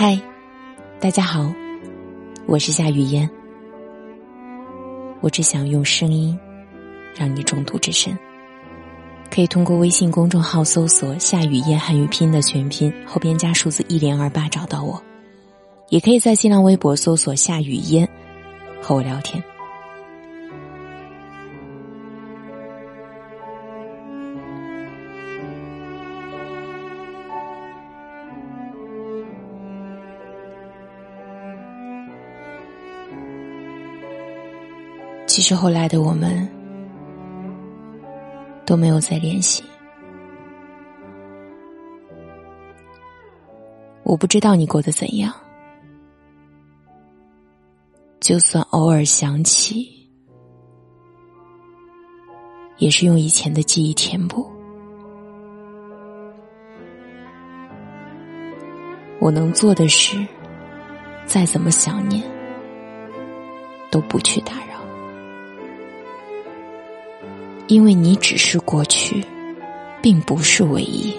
嗨，大家好，我是夏雨嫣。我只想用声音让你中毒至深。可以通过微信公众号搜索“夏雨嫣汉语拼”的全拼，后边加数字一零二八找到我。也可以在新浪微博搜索“夏雨嫣”和我聊天。其实后来的我们都没有再联系。我不知道你过得怎样，就算偶尔想起，也是用以前的记忆填补。我能做的事，再怎么想念，都不去打扰。因为你只是过去，并不是唯一。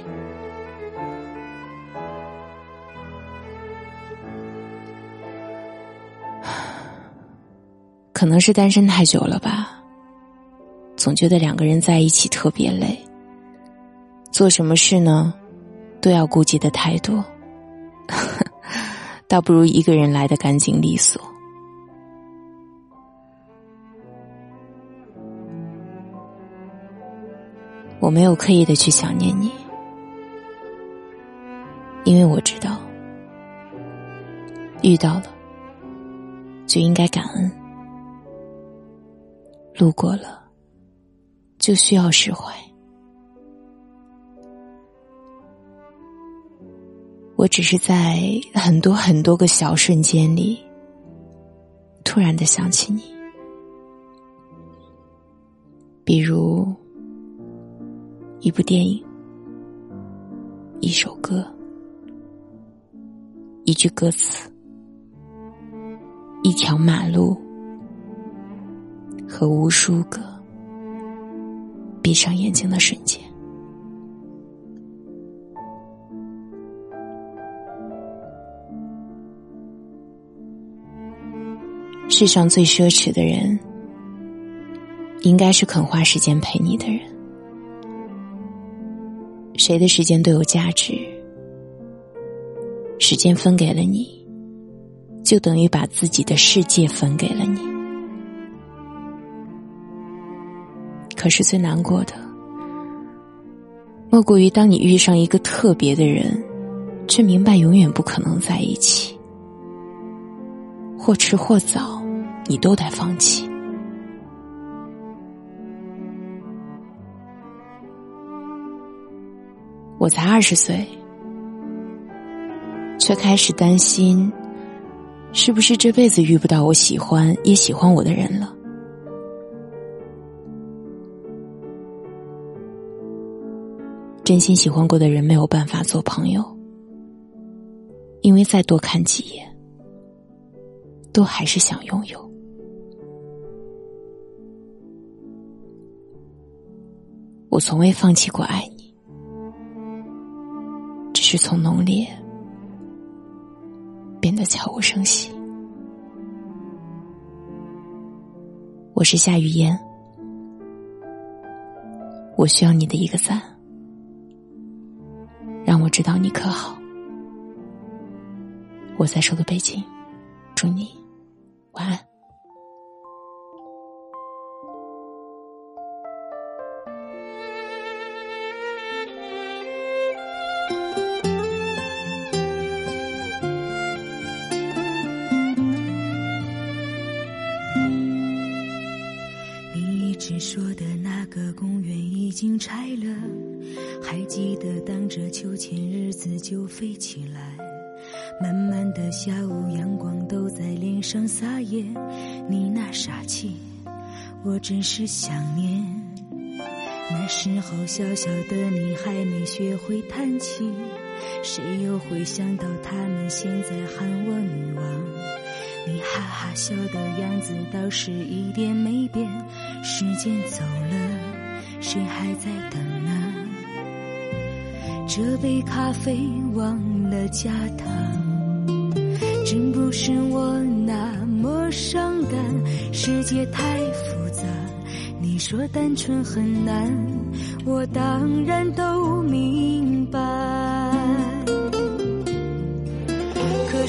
可能是单身太久了吧，总觉得两个人在一起特别累。做什么事呢，都要顾忌的太多，倒不如一个人来的干净利索。我没有刻意的去想念你，因为我知道，遇到了就应该感恩，路过了就需要释怀。我只是在很多很多个小瞬间里，突然的想起你，比如。一部电影，一首歌，一句歌词，一条马路，和无数个闭上眼睛的瞬间。世上最奢侈的人，应该是肯花时间陪你的人。谁的时间都有价值，时间分给了你，就等于把自己的世界分给了你。可是最难过的，莫过于当你遇上一个特别的人，却明白永远不可能在一起，或迟或早，你都得放弃。我才二十岁，却开始担心，是不是这辈子遇不到我喜欢也喜欢我的人了？真心喜欢过的人没有办法做朋友，因为再多看几眼，都还是想拥有。我从未放弃过爱你。是从浓烈变得悄无声息。我是夏雨嫣，我需要你的一个赞，让我知道你可好。我在首都北京，祝你说的那个公园已经拆了，还记得荡着秋千，日子就飞起来。慢慢的下午，阳光都在脸上撒野，你那傻气，我真是想念。那时候小小的你还没学会弹琴，谁又会想到他们现在喊我女王？你哈哈笑的样子倒是一点没变，时间走了，谁还在等呢？这杯咖啡忘了加糖。真不是我那么伤感，世界太复杂。你说单纯很难，我当然都明白。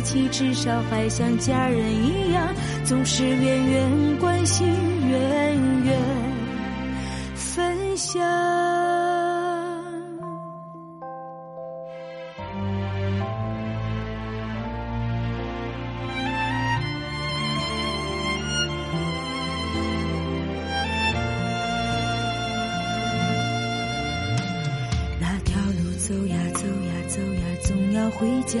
一起，至少还像家人一样，总是远远关心，远远分享。那条路走呀走呀走呀，总要回家。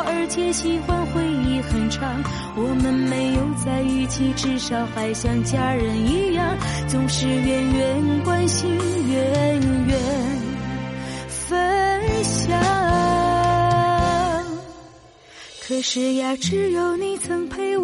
而且喜欢回忆很长。我们没有在一起，至少还像家人一样，总是远远关心，远远分享。可是呀，只有你曾陪